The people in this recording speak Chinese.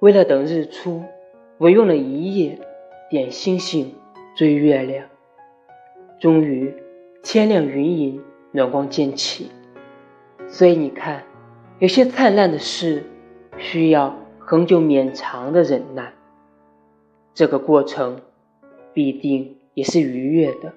为了等日出，我用了一夜点星星、追月亮。终于，天亮云隐，暖光渐起。所以你看，有些灿烂的事，需要恒久绵长的忍耐。这个过程，必定也是愉悦的。